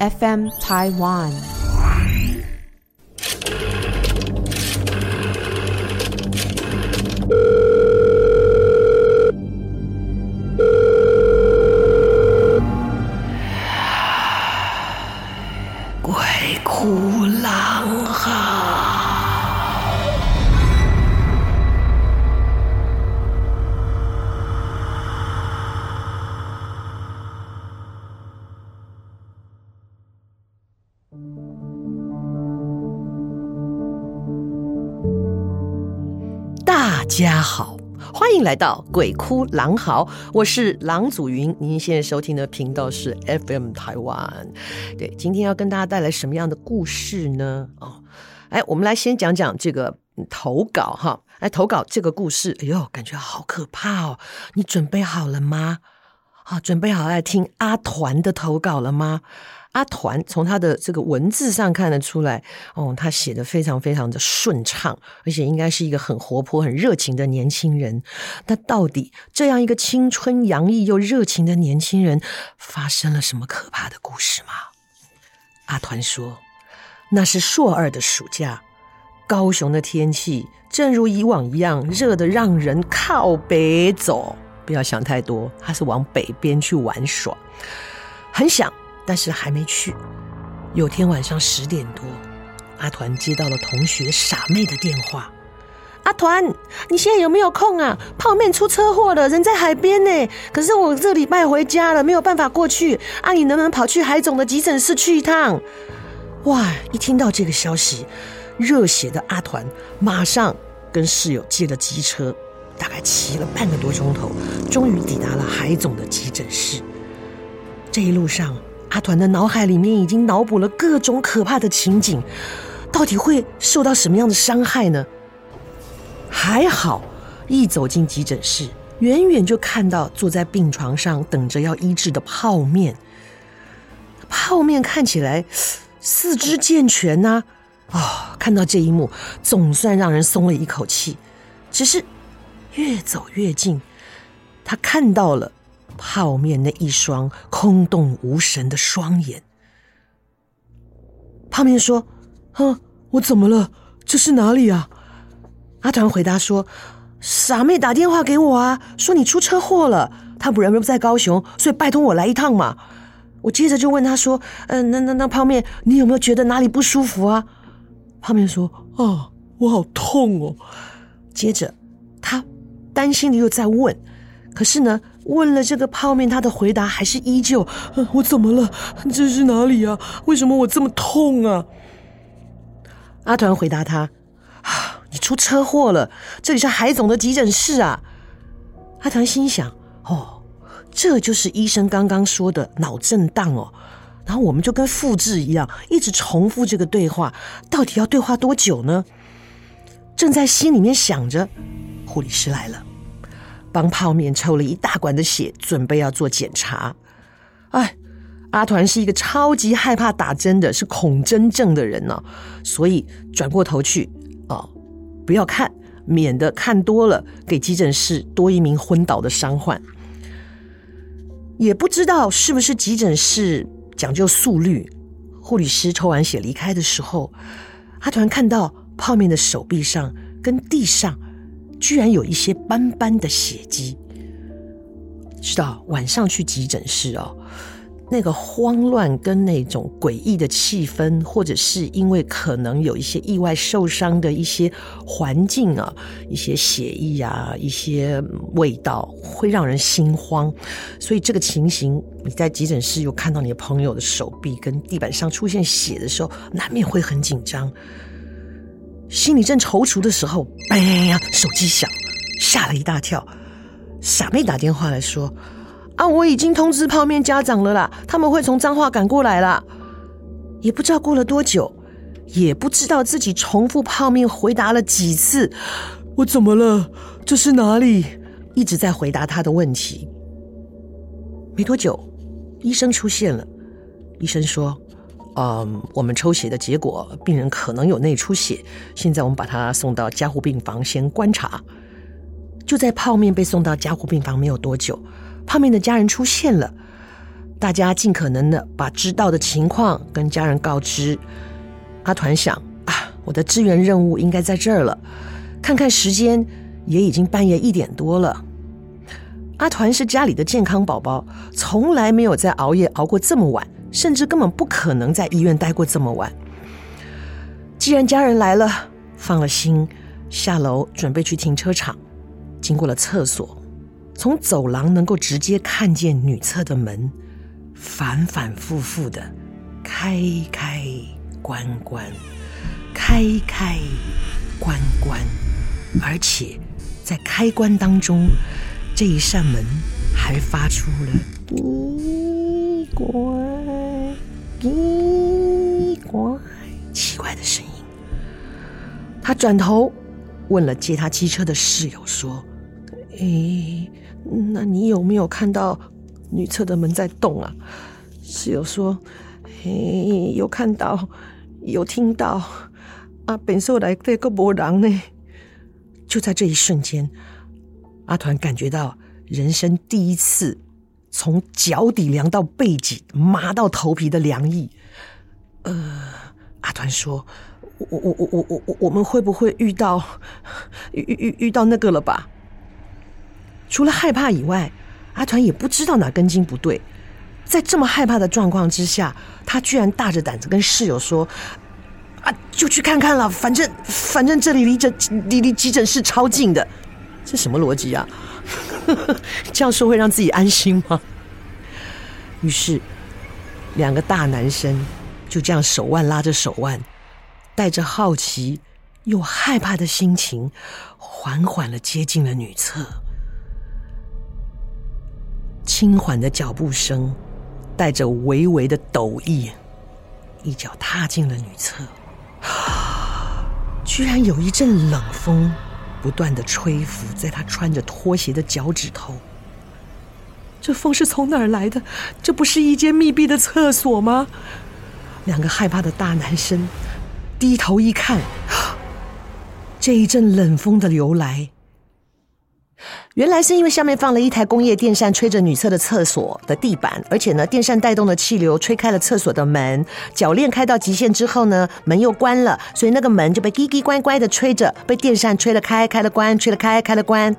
FM Taiwan。欢迎来到《鬼哭狼嚎》，我是郎祖筠。您现在收听的频道是 FM 台湾。对，今天要跟大家带来什么样的故事呢？哦，哎，我们来先讲讲这个投稿哈。哎，投稿这个故事，哎呦，感觉好可怕哦！你准备好了吗？啊，准备好来听阿团的投稿了吗？阿团从他的这个文字上看得出来，哦，他写得非常非常的顺畅，而且应该是一个很活泼、很热情的年轻人。那到底这样一个青春洋溢又热情的年轻人，发生了什么可怕的故事吗？阿团说，那是硕二的暑假，高雄的天气正如以往一样热得让人靠北走。不要想太多，他是往北边去玩耍，很想。但是还没去。有天晚上十点多，阿团接到了同学傻妹的电话：“阿团，你现在有没有空啊？泡面出车祸了，人在海边呢。可是我这礼拜回家了，没有办法过去。啊，你能不能跑去海总的急诊室去一趟？”哇！一听到这个消息，热血的阿团马上跟室友借了机车，大概骑了半个多钟头，终于抵达了海总的急诊室。这一路上，阿团的脑海里面已经脑补了各种可怕的情景，到底会受到什么样的伤害呢？还好，一走进急诊室，远远就看到坐在病床上等着要医治的泡面。泡面看起来四肢健全呐，啊，哦，看到这一幕，总算让人松了一口气。只是越走越近，他看到了。泡面那一双空洞无神的双眼。泡面说：“哼，我怎么了？这是哪里啊？”阿团回答说：“傻妹打电话给我啊，说你出车祸了，他不人不在高雄，所以拜托我来一趟嘛。”我接着就问他说：“嗯、呃，那那那泡面，你有没有觉得哪里不舒服啊？”泡面说：“啊，我好痛哦。”接着他担心的又在问。可是呢，问了这个泡面，他的回答还是依旧：“我怎么了？这是哪里啊？为什么我这么痛啊？”阿团回答他：“啊，你出车祸了，这里是海总的急诊室啊。”阿团心想：“哦，这就是医生刚刚说的脑震荡哦。”然后我们就跟复制一样，一直重复这个对话，到底要对话多久呢？正在心里面想着，护理师来了。帮泡面抽了一大管的血，准备要做检查。哎，阿团是一个超级害怕打针的，是恐针症的人呢、哦，所以转过头去哦，不要看，免得看多了给急诊室多一名昏倒的伤患。也不知道是不是急诊室讲究速率，护理师抽完血离开的时候，阿团看到泡面的手臂上跟地上。居然有一些斑斑的血迹，知道晚上去急诊室哦，那个慌乱跟那种诡异的气氛，或者是因为可能有一些意外受伤的一些环境啊，一些血液啊，一些味道，会让人心慌。所以这个情形，你在急诊室又看到你的朋友的手臂跟地板上出现血的时候，难免会很紧张。心里正踌躇的时候，哎呀，手机响，吓了一大跳。傻妹打电话来说：“啊，我已经通知泡面家长了啦，他们会从彰化赶过来啦。”也不知道过了多久，也不知道自己重复泡面回答了几次：“我怎么了？这是哪里？”一直在回答他的问题。没多久，医生出现了。医生说。嗯，我们抽血的结果，病人可能有内出血。现在我们把他送到加护病房先观察。就在泡面被送到加护病房没有多久，泡面的家人出现了。大家尽可能的把知道的情况跟家人告知。阿团想啊，我的支援任务应该在这儿了。看看时间，也已经半夜一点多了。阿团是家里的健康宝宝，从来没有在熬夜熬过这么晚，甚至根本不可能在医院待过这么晚。既然家人来了，放了心，下楼准备去停车场。经过了厕所，从走廊能够直接看见女厕的门，反反复复的开开关关，开开关关，而且在开关当中，这一扇门还发出了“滴乖奇怪”奇怪的声音。他转头问了借他机车的室友说：“诶，那你有没有看到女厕的门在动啊？”室友说：“诶，有看到。”有听到啊，本寿来这个波浪呢。就在这一瞬间，阿团感觉到人生第一次从脚底凉到背脊，麻到头皮的凉意。呃，阿团说：“我我我我我我我们会不会遇到遇遇遇到那个了吧？”除了害怕以外，阿团也不知道哪根筋不对。在这么害怕的状况之下，他居然大着胆子跟室友说：“啊，就去看看了，反正反正这里离诊离离急诊室超近的，这什么逻辑啊？这样说会让自己安心吗？”于是，两个大男生就这样手腕拉着手腕，带着好奇又害怕的心情，缓缓的接近了女厕，轻缓的脚步声。带着微微的抖意，一脚踏进了女厕，居然有一阵冷风不断的吹拂在他穿着拖鞋的脚趾头。这风是从哪儿来的？这不是一间密闭的厕所吗？两个害怕的大男生低头一看，这一阵冷风的由来。原来是因为下面放了一台工业电扇，吹着女厕的厕所的地板，而且呢，电扇带动的气流吹开了厕所的门。鉸链开到极限之后呢，门又关了，所以那个门就被叽叽乖乖的吹着，被电扇吹了开，开了关，吹了开，开了关。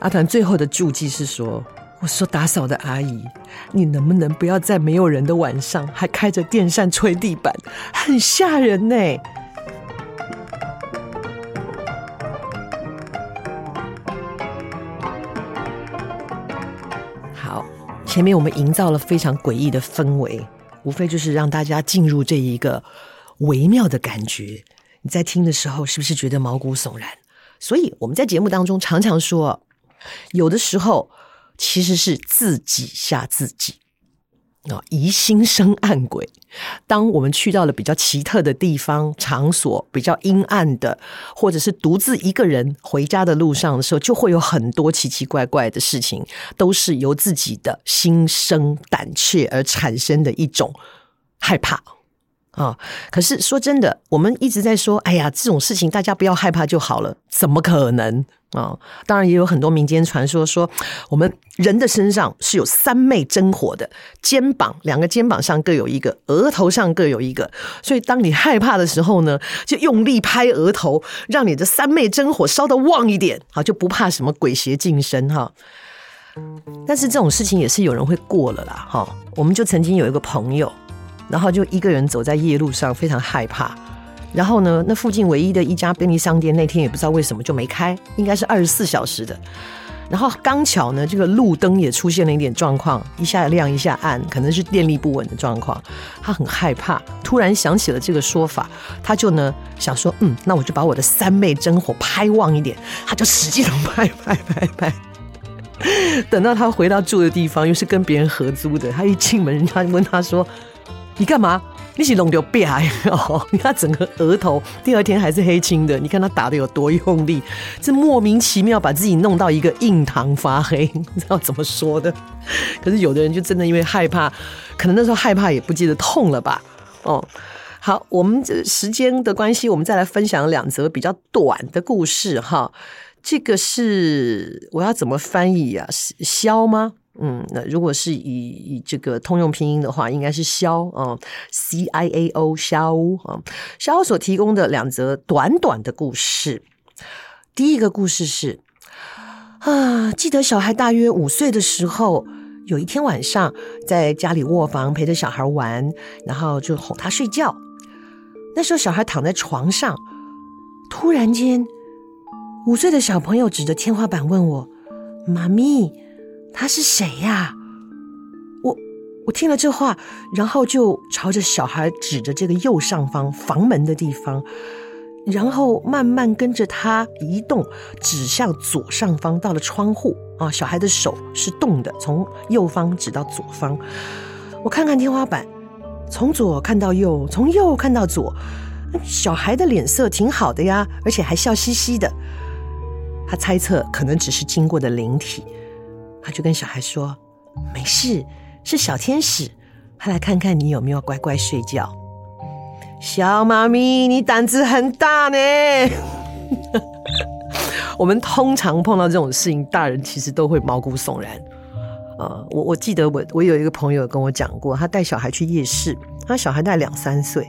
阿团最后的注记是说：“我说打扫的阿姨，你能不能不要在没有人的晚上还开着电扇吹地板，很吓人呢。”前面我们营造了非常诡异的氛围，无非就是让大家进入这一个微妙的感觉。你在听的时候，是不是觉得毛骨悚然？所以我们在节目当中常常说，有的时候其实是自己吓自己。啊，疑心生暗鬼。当我们去到了比较奇特的地方、场所，比较阴暗的，或者是独自一个人回家的路上的时候，就会有很多奇奇怪怪的事情，都是由自己的心生胆怯而产生的一种害怕。啊！可是说真的，我们一直在说，哎呀，这种事情大家不要害怕就好了，怎么可能啊？当然也有很多民间传说说，我们人的身上是有三昧真火的，肩膀两个肩膀上各有一个，额头上各有一个，所以当你害怕的时候呢，就用力拍额头，让你的三昧真火烧得旺一点，好，就不怕什么鬼邪近身哈。但是这种事情也是有人会过了啦，哈。我们就曾经有一个朋友。然后就一个人走在夜路上，非常害怕。然后呢，那附近唯一的一家便利商店那天也不知道为什么就没开，应该是二十四小时的。然后刚巧呢，这个路灯也出现了一点状况，一下亮一下暗，可能是电力不稳的状况。他很害怕，突然想起了这个说法，他就呢想说，嗯，那我就把我的三昧真火拍旺一点，他就使劲的拍拍拍拍。等到他回到住的地方，又是跟别人合租的，他一进门，人家问他说。你干嘛？你是弄掉别哦！你看整个额头，第二天还是黑青的。你看他打的有多用力，这莫名其妙把自己弄到一个印堂发黑，你知道怎么说的？可是有的人就真的因为害怕，可能那时候害怕也不记得痛了吧？哦，好，我们这时间的关系，我们再来分享两则比较短的故事哈。这个是我要怎么翻译啊？枭吗？嗯，那如果是以以这个通用拼音的话，应该是枭啊，C I A O 枭啊。枭所提供的两则短短的故事，第一个故事是啊，记得小孩大约五岁的时候，有一天晚上在家里卧房陪着小孩玩，然后就哄他睡觉。那时候小孩躺在床上，突然间，五岁的小朋友指着天花板问我：“妈咪。”他是谁呀？我我听了这话，然后就朝着小孩指着这个右上方房门的地方，然后慢慢跟着他移动，指向左上方，到了窗户啊。小孩的手是动的，从右方指到左方。我看看天花板，从左看到右，从右看到左。小孩的脸色挺好的呀，而且还笑嘻嘻的。他猜测可能只是经过的灵体。他就跟小孩说：“没事，是小天使，他来看看你有没有乖乖睡觉。”小妈咪，你胆子很大呢。我们通常碰到这种事情，大人其实都会毛骨悚然。呃，我我记得我我有一个朋友跟我讲过，他带小孩去夜市，他小孩大概两三岁。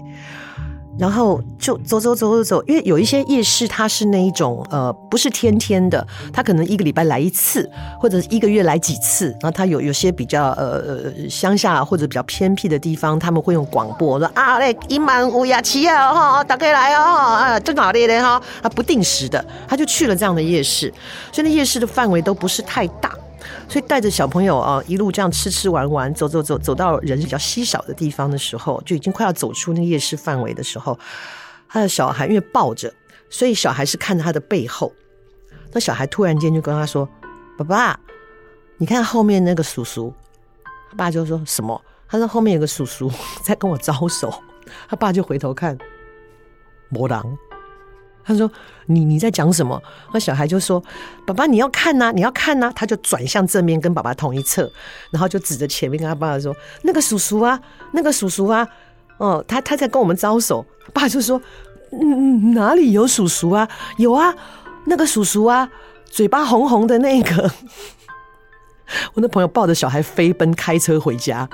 然后就走走走走走，因为有一些夜市，它是那一种呃，不是天天的，它可能一个礼拜来一次，或者一个月来几次。然后它有有些比较呃呃乡下或者比较偏僻的地方，他们会用广播说啊，嘞，一满五呀七呀哈，打开来哦啊，正好的嘞哈，啊不定时的，他就去了这样的夜市，所以那夜市的范围都不是太大。所以带着小朋友啊，一路这样吃吃玩玩，走走走，走到人比较稀少的地方的时候，就已经快要走出那个夜市范围的时候，他的小孩因为抱着，所以小孩是看着他的背后。那小孩突然间就跟他说：“爸爸，你看后面那个叔叔。”他爸就说什么？他说后面有个叔叔在跟我招手。他爸就回头看，没人。他说：“你你在讲什么？”那小孩就说：“爸爸，你要看呐，你要看呐。”他就转向正面跟爸爸同一侧，然后就指着前面跟他爸爸说：“那个叔叔啊，那个叔叔啊，哦，他他在跟我们招手。”爸就说：“嗯，哪里有叔叔啊？有啊，那个叔叔啊，嘴巴红红的那个。”我那朋友抱着小孩飞奔开车回家，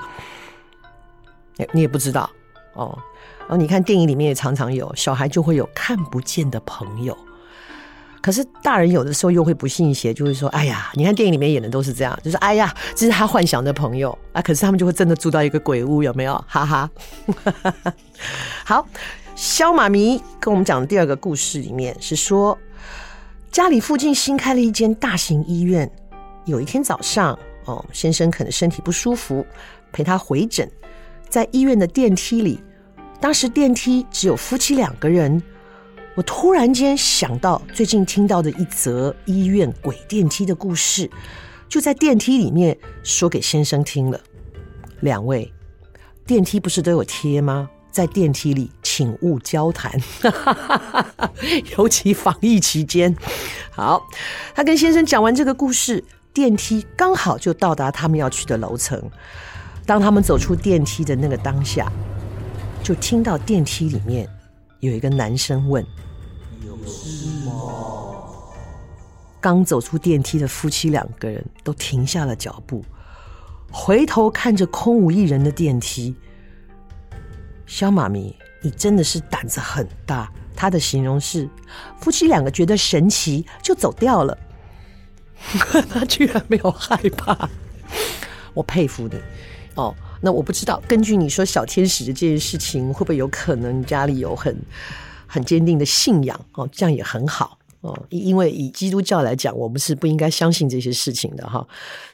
你也不知道哦。然后你看电影里面也常常有小孩就会有看不见的朋友，可是大人有的时候又会不信邪，就会说：“哎呀，你看电影里面演的都是这样，就是哎呀，这是他幻想的朋友啊。”可是他们就会真的住到一个鬼屋，有没有？哈哈。好，萧妈咪跟我们讲的第二个故事里面是说，家里附近新开了一间大型医院。有一天早上，哦，先生可能身体不舒服，陪他回诊，在医院的电梯里。当时电梯只有夫妻两个人，我突然间想到最近听到的一则医院鬼电梯的故事，就在电梯里面说给先生听了。两位，电梯不是都有贴吗？在电梯里请勿交谈，尤其防疫期间。好，他跟先生讲完这个故事，电梯刚好就到达他们要去的楼层。当他们走出电梯的那个当下。就听到电梯里面有一个男生问：“有事吗？”刚走出电梯的夫妻两个人都停下了脚步，回头看着空无一人的电梯。小妈咪，你真的是胆子很大。他的形容是：夫妻两个觉得神奇，就走掉了。他居然没有害怕，我佩服你哦。那我不知道，根据你说小天使的这件事情，会不会有可能家里有很很坚定的信仰哦？这样也很好哦，因为以基督教来讲，我们是不应该相信这些事情的哈。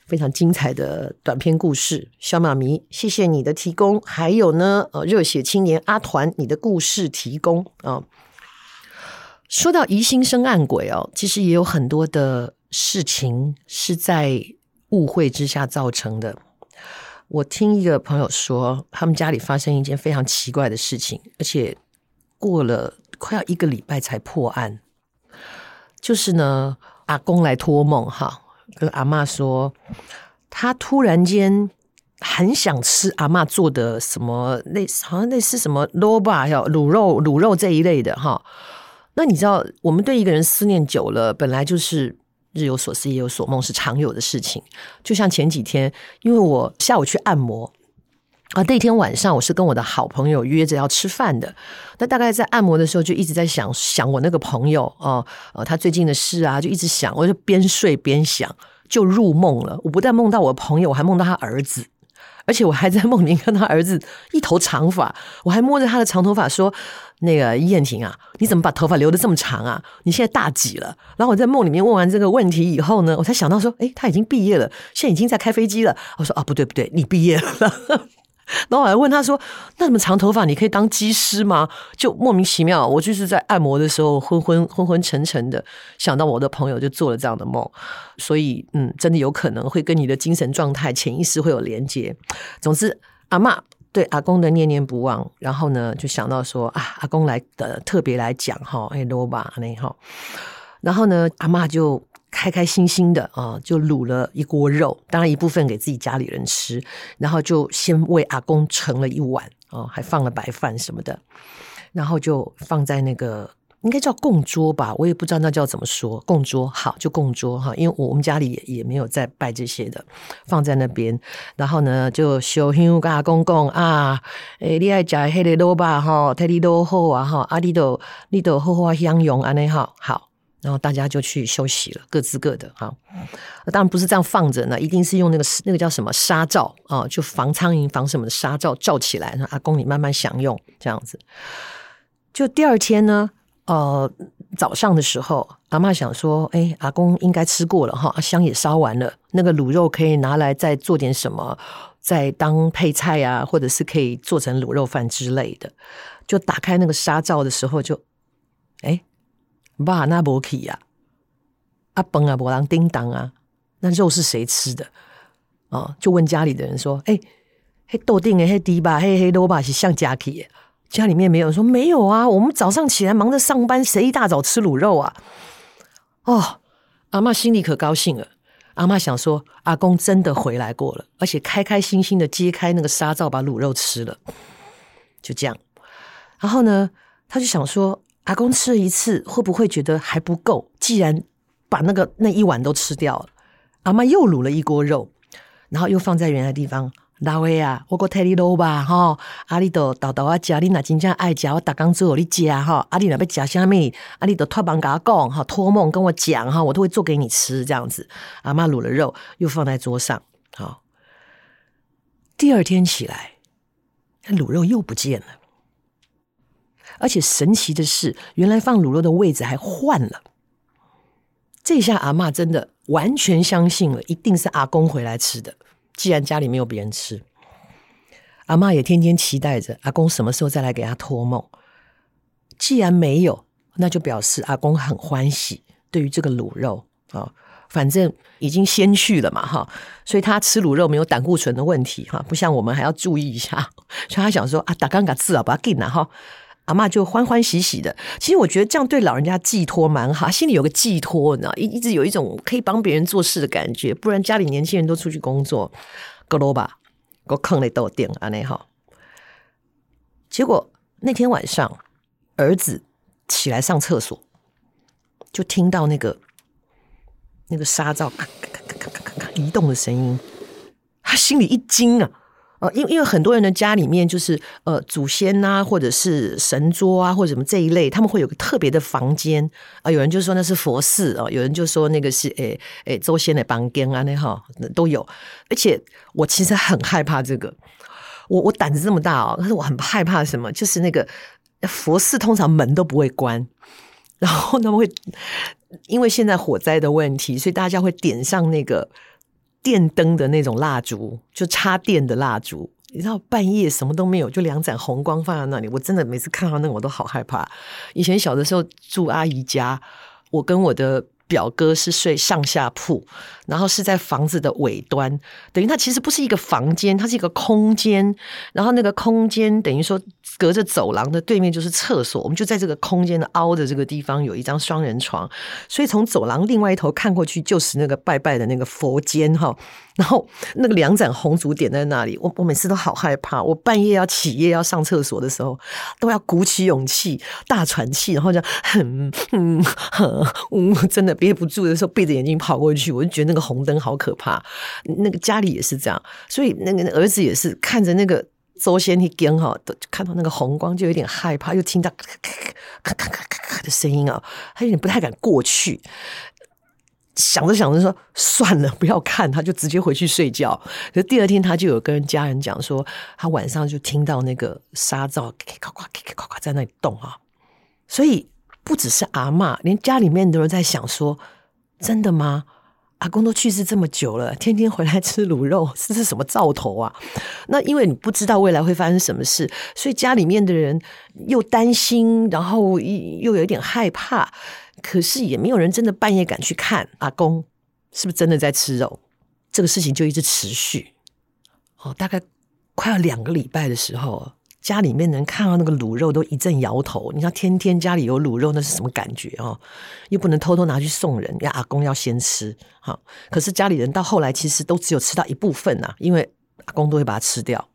非常精彩的短篇故事，小妈咪，谢谢你的提供。还有呢，呃，热血青年阿团，你的故事提供啊。说到疑心生暗鬼哦，其实也有很多的事情是在误会之下造成的。我听一个朋友说，他们家里发生一件非常奇怪的事情，而且过了快要一个礼拜才破案。就是呢，阿公来托梦哈，跟阿嬷说，他突然间很想吃阿嬷做的什么类，好像类似什么萝卜、还有卤肉、卤肉这一类的哈。那你知道，我们对一个人思念久了，本来就是日有所思，夜有所梦，是常有的事情。就像前几天，因为我下午去按摩。啊，那天晚上我是跟我的好朋友约着要吃饭的。那大概在按摩的时候，就一直在想想我那个朋友哦，呃，他最近的事啊，就一直想。我就边睡边想，就入梦了。我不但梦到我朋友，我还梦到他儿子，而且我还在梦里看他儿子一头长发，我还摸着他的长头发说。那个燕婷啊，你怎么把头发留的这么长啊？你现在大几了？然后我在梦里面问完这个问题以后呢，我才想到说，哎，他已经毕业了，现在已经在开飞机了。我说啊，不对不对，你毕业了。然后我还问他说，那么长头发，你可以当机师吗？就莫名其妙，我就是在按摩的时候昏昏昏昏沉沉的，想到我的朋友就做了这样的梦，所以嗯，真的有可能会跟你的精神状态潜意识会有连接。总之，阿嬷。对阿公的念念不忘，然后呢，就想到说啊，阿公来的特别来讲哈，哎罗巴那哈，然后呢，阿嬷就开开心心的啊，就卤了一锅肉，当然一部分给自己家里人吃，然后就先为阿公盛了一碗啊，还放了白饭什么的，然后就放在那个。应该叫供桌吧，我也不知道那叫怎么说。供桌好，就供桌哈，因为我们家里也也没有在拜这些的，放在那边。然后呢，就烧香跟阿公讲啊，诶，你爱吃黑的萝卜哈，体力都好啊哈，啊，你都你都好好享用安尼哈，好。然后大家就去休息了，各自各的哈。当然不是这样放着呢，一定是用那个那个叫什么纱罩啊，就防苍蝇防什么的纱罩罩起来，阿公你慢慢享用这样子。就第二天呢。呃，早上的时候，阿嬷想说：“哎，阿公应该吃过了哈，香也烧完了，那个卤肉可以拿来再做点什么，再当配菜啊，或者是可以做成卤肉饭之类的。”就打开那个纱罩的时候，就哎，爸那不起呀，阿崩啊，波浪叮当啊，那肉是谁吃的？哦，就问家里的人说：“哎，嘿豆丁哎，嘿迪吧，嘿嘿萝卜是像家去。”家里面没有人说没有啊，我们早上起来忙着上班，谁一大早吃卤肉啊？哦，阿嬷心里可高兴了。阿嬷想说，阿公真的回来过了，而且开开心心的揭开那个纱罩，把卤肉吃了。就这样，然后呢，他就想说，阿公吃了一次，会不会觉得还不够？既然把那个那一碗都吃掉了，阿嬷又卤了一锅肉，然后又放在原来地方。老魏啊，我过替你卤吧，哈！阿里都豆豆啊，家你那真正爱食，我逐工做给你食哈。阿里若要食啥物，阿里都托梦甲我讲哈，托梦跟我讲哈，我都会做给你吃这样子。阿嬷卤了肉，又放在桌上，好。第二天起来，卤肉又不见了，而且神奇的是，原来放卤肉的位置还换了。这下阿嬷真的完全相信了，一定是阿公回来吃的。既然家里没有别人吃，阿嬷也天天期待着阿公什么时候再来给他托梦。既然没有，那就表示阿公很欢喜。对于这个卤肉啊，反正已经先去了嘛，哈，所以他吃卤肉没有胆固醇的问题，哈，不像我们还要注意一下。所以他想说啊，打刚嘎吃啊，把它给拿哈。阿嬷就欢欢喜喜的，其实我觉得这样对老人家寄托蛮好，心里有个寄托，你知道，一一直有一种可以帮别人做事的感觉。不然家里年轻人都出去工作，够多吧，够坑里都有电啊那哈。结果那天晚上，儿子起来上厕所，就听到那个那个纱罩咔咔咔咔咔咔移动的声音，他心里一惊啊。呃，因为因为很多人的家里面就是呃祖先呐、或者是神桌啊，或者什么这一类，他们会有个特别的房间啊、有人就说那是佛寺哦，有人就说那个是诶诶祖先的房间啊，那哈都有。而且我其实很害怕这个，我我胆子这么大哦，可是我很害怕什么，就是那个佛寺通常门都不会关，然后他们会因为现在火灾的问题，所以大家会点上那个。电灯的那种蜡烛，就插电的蜡烛，你知道半夜什么都没有，就两盏红光放在那里，我真的每次看到那个我都好害怕。以前小的时候住阿姨家，我跟我的表哥是睡上下铺，然后是在房子的尾端，等于它其实不是一个房间，它是一个空间。然后那个空间等于说隔着走廊的对面就是厕所，我们就在这个空间的凹的这个地方有一张双人床，所以从走廊另外一头看过去就是那个拜拜的那个佛间哈。然后那个两盏红烛点在那里，我我每次都好害怕，我半夜要起夜要上厕所的时候，都要鼓起勇气大喘气，然后就很嗯嗯，真的。憋不住的时候，闭着眼睛跑过去，我就觉得那个红灯好可怕。那个家里也是这样，所以那个儿子也是看着那个周先一根哈，都看到那个红光就有点害怕，又听到咔咔咔咔咔咔咔的声音啊，他有点不太敢过去。想着想着说算了，不要看，他就直接回去睡觉。可第二天他就有跟家人讲说，他晚上就听到那个沙灶咔咔咔咔咔咔在那里动啊，所以。不只是阿嬷，连家里面的人在想说：“真的吗？阿公都去世这么久了，天天回来吃卤肉，这是什么兆头啊？”那因为你不知道未来会发生什么事，所以家里面的人又担心，然后又有点害怕。可是也没有人真的半夜敢去看阿公是不是真的在吃肉。这个事情就一直持续哦，大概快要两个礼拜的时候。家里面人看到那个卤肉都一阵摇头。你知道天天家里有卤肉那是什么感觉哦？又不能偷偷拿去送人，因为阿公要先吃。好，可是家里人到后来其实都只有吃到一部分呐，因为阿公都会把它吃掉。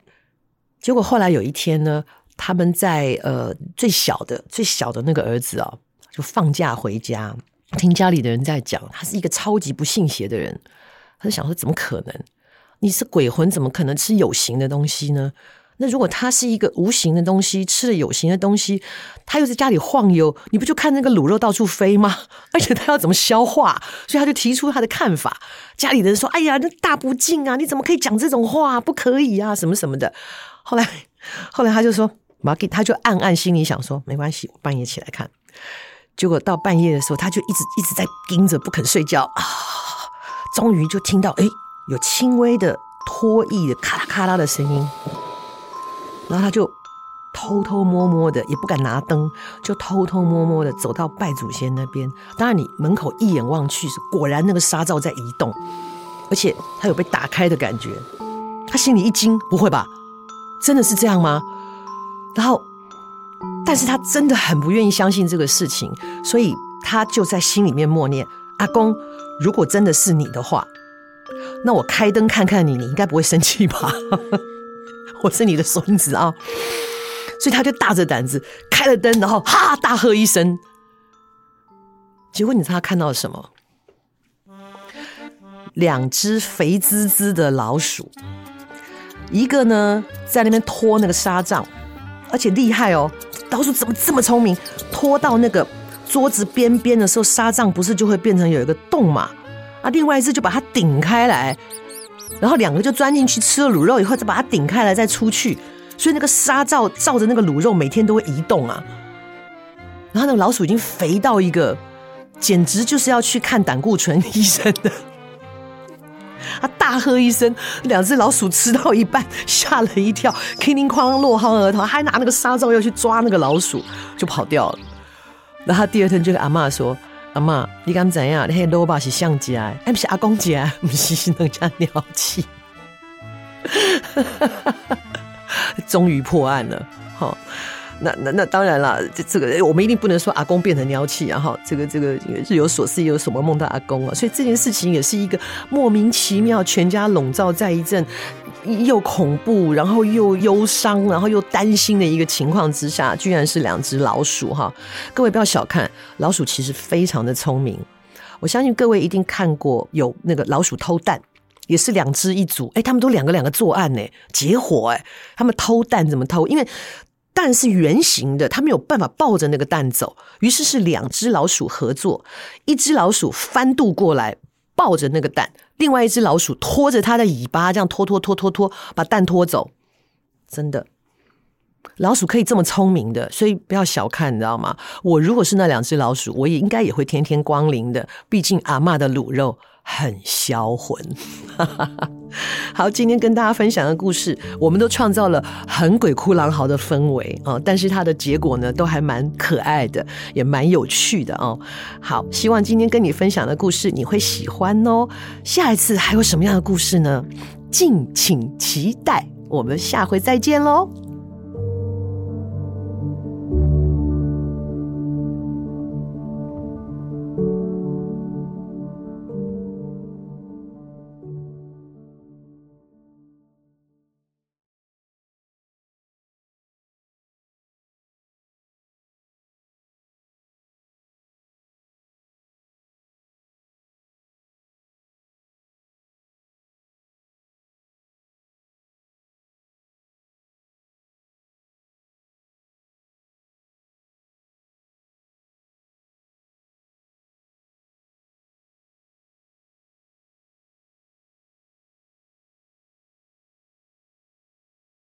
结果后来有一天呢，他们在呃最小的最小的那个儿子哦，就放假回家，听家里的人在讲，他是一个超级不信邪的人，他就想说怎么可能？你是鬼魂，怎么可能吃有形的东西呢？那如果他是一个无形的东西，吃了有形的东西，他又在家里晃悠，你不就看那个卤肉到处飞吗？而且他要怎么消化？所以他就提出他的看法。家里的人说：“哎呀，那大不敬啊！你怎么可以讲这种话？不可以啊，什么什么的。”后来，后来他就说：“马给，他就暗暗心里想说，没关系，我半夜起来看。”结果到半夜的时候，他就一直一直在盯着，不肯睡觉啊。终于就听到，哎，有轻微的脱衣的咔啦咔啦的声音。然后他就偷偷摸摸的，也不敢拿灯，就偷偷摸摸的走到拜祖先那边。当然，你门口一眼望去，是果然那个沙罩在移动，而且他有被打开的感觉。他心里一惊，不会吧？真的是这样吗？然后，但是他真的很不愿意相信这个事情，所以他就在心里面默念：阿公，如果真的是你的话，那我开灯看看你，你应该不会生气吧？我是你的孙子啊，所以他就大着胆子开了灯，然后哈大喝一声。结果你知道他看到了什么？两只肥滋滋的老鼠，一个呢在那边拖那个沙帐，而且厉害哦，老鼠怎么这么聪明？拖到那个桌子边边的时候，沙帐不是就会变成有一个洞嘛？啊，另外一只就把它顶开来。然后两个就钻进去吃了卤肉以后，再把它顶开来再出去，所以那个沙罩罩着那个卤肉，每天都会移动啊。然后那个老鼠已经肥到一个，简直就是要去看胆固醇医生的。他大喝一声，两只老鼠吃到一半吓了一跳，叮叮哐哐落荒而逃，还拿那个沙罩要去抓那个老鼠，就跑掉了。然后他第二天就跟阿嬷说。阿妈，你敢知影？那萝卜是谁家的？哎，不是阿公家，不是人家鸟气。终于破案了，好，那那那当然了，这这个我们一定不能说阿公变成鸟气啊！哈，这个这个日有所思有所梦，梦到阿公啊，所以这件事情也是一个莫名其妙，全家笼罩在一阵。又恐怖，然后又忧伤，然后又担心的一个情况之下，居然是两只老鼠哈！各位不要小看老鼠，其实非常的聪明。我相信各位一定看过有那个老鼠偷蛋，也是两只一组，哎，他们都两个两个作案呢，结伙哎，他们偷蛋怎么偷？因为蛋是圆形的，他没有办法抱着那个蛋走，于是是两只老鼠合作，一只老鼠翻渡过来。抱着那个蛋，另外一只老鼠拖着它的尾巴，这样拖拖拖拖拖，把蛋拖走。真的，老鼠可以这么聪明的，所以不要小看，你知道吗？我如果是那两只老鼠，我也应该也会天天光临的。毕竟阿嬷的卤肉很销魂。好，今天跟大家分享的故事，我们都创造了很鬼哭狼嚎的氛围啊、但是它的结果呢，都还蛮可爱的，也蛮有趣的哦。好，希望今天跟你分享的故事你会喜欢哦。下一次还有什么样的故事呢？敬请期待，我们下回再见喽。